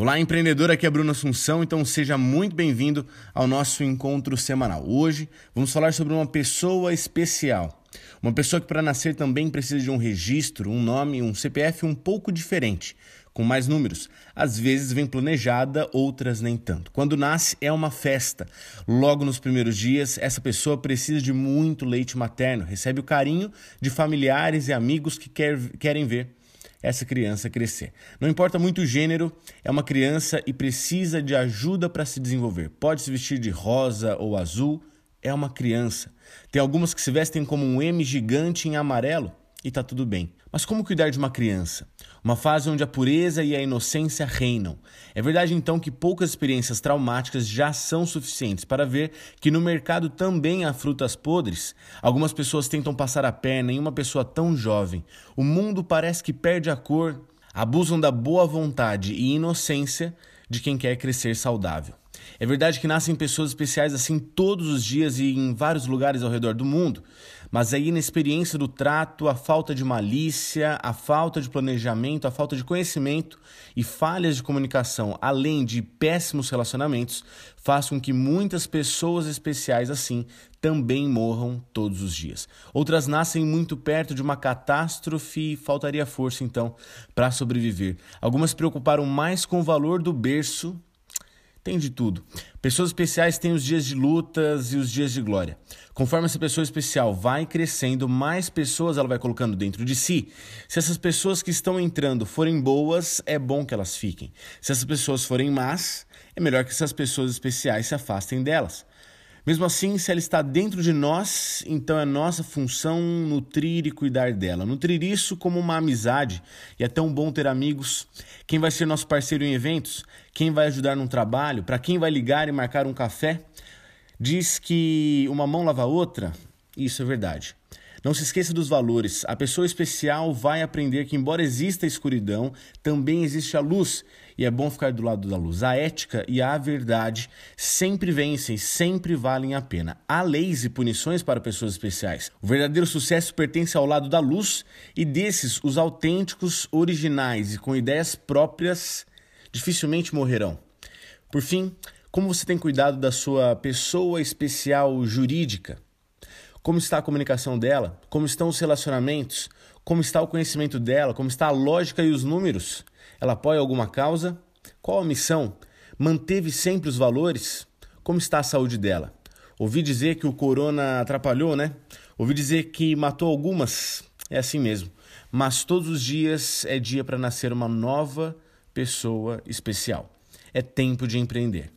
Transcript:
Olá, empreendedor, aqui é Bruno Assunção, então seja muito bem-vindo ao nosso encontro semanal. Hoje vamos falar sobre uma pessoa especial. Uma pessoa que para nascer também precisa de um registro, um nome, um CPF um pouco diferente, com mais números. Às vezes vem planejada, outras nem tanto. Quando nasce é uma festa. Logo nos primeiros dias, essa pessoa precisa de muito leite materno, recebe o carinho de familiares e amigos que quer, querem ver essa criança crescer. Não importa muito o gênero, é uma criança e precisa de ajuda para se desenvolver. Pode se vestir de rosa ou azul, é uma criança. Tem algumas que se vestem como um M gigante em amarelo e tá tudo bem. Mas como cuidar de uma criança? Uma fase onde a pureza e a inocência reinam. É verdade então que poucas experiências traumáticas já são suficientes para ver que no mercado também há frutas podres. Algumas pessoas tentam passar a perna em uma pessoa tão jovem. O mundo parece que perde a cor. Abusam da boa vontade e inocência de quem quer crescer saudável. É verdade que nascem pessoas especiais assim todos os dias e em vários lugares ao redor do mundo, mas a inexperiência do trato, a falta de malícia, a falta de planejamento, a falta de conhecimento e falhas de comunicação, além de péssimos relacionamentos, faz com que muitas pessoas especiais assim também morram todos os dias. Outras nascem muito perto de uma catástrofe e faltaria força então para sobreviver. Algumas preocuparam mais com o valor do berço tem de tudo. Pessoas especiais têm os dias de lutas e os dias de glória. Conforme essa pessoa especial vai crescendo, mais pessoas ela vai colocando dentro de si. Se essas pessoas que estão entrando forem boas, é bom que elas fiquem. Se essas pessoas forem más, é melhor que essas pessoas especiais se afastem delas. Mesmo assim, se ela está dentro de nós, então é nossa função nutrir e cuidar dela. Nutrir isso como uma amizade, e é tão bom ter amigos. Quem vai ser nosso parceiro em eventos? Quem vai ajudar num trabalho? Para quem vai ligar e marcar um café? Diz que uma mão lava a outra? Isso é verdade. Não se esqueça dos valores. A pessoa especial vai aprender que, embora exista a escuridão, também existe a luz. E é bom ficar do lado da luz. A ética e a verdade sempre vencem, sempre valem a pena. Há leis e punições para pessoas especiais. O verdadeiro sucesso pertence ao lado da luz e desses, os autênticos, originais e com ideias próprias dificilmente morrerão. Por fim, como você tem cuidado da sua pessoa especial jurídica? Como está a comunicação dela, como estão os relacionamentos, como está o conhecimento dela, como está a lógica e os números. Ela apoia alguma causa? Qual a missão? Manteve sempre os valores? Como está a saúde dela? Ouvi dizer que o corona atrapalhou, né? Ouvi dizer que matou algumas. É assim mesmo. Mas todos os dias é dia para nascer uma nova pessoa especial. É tempo de empreender.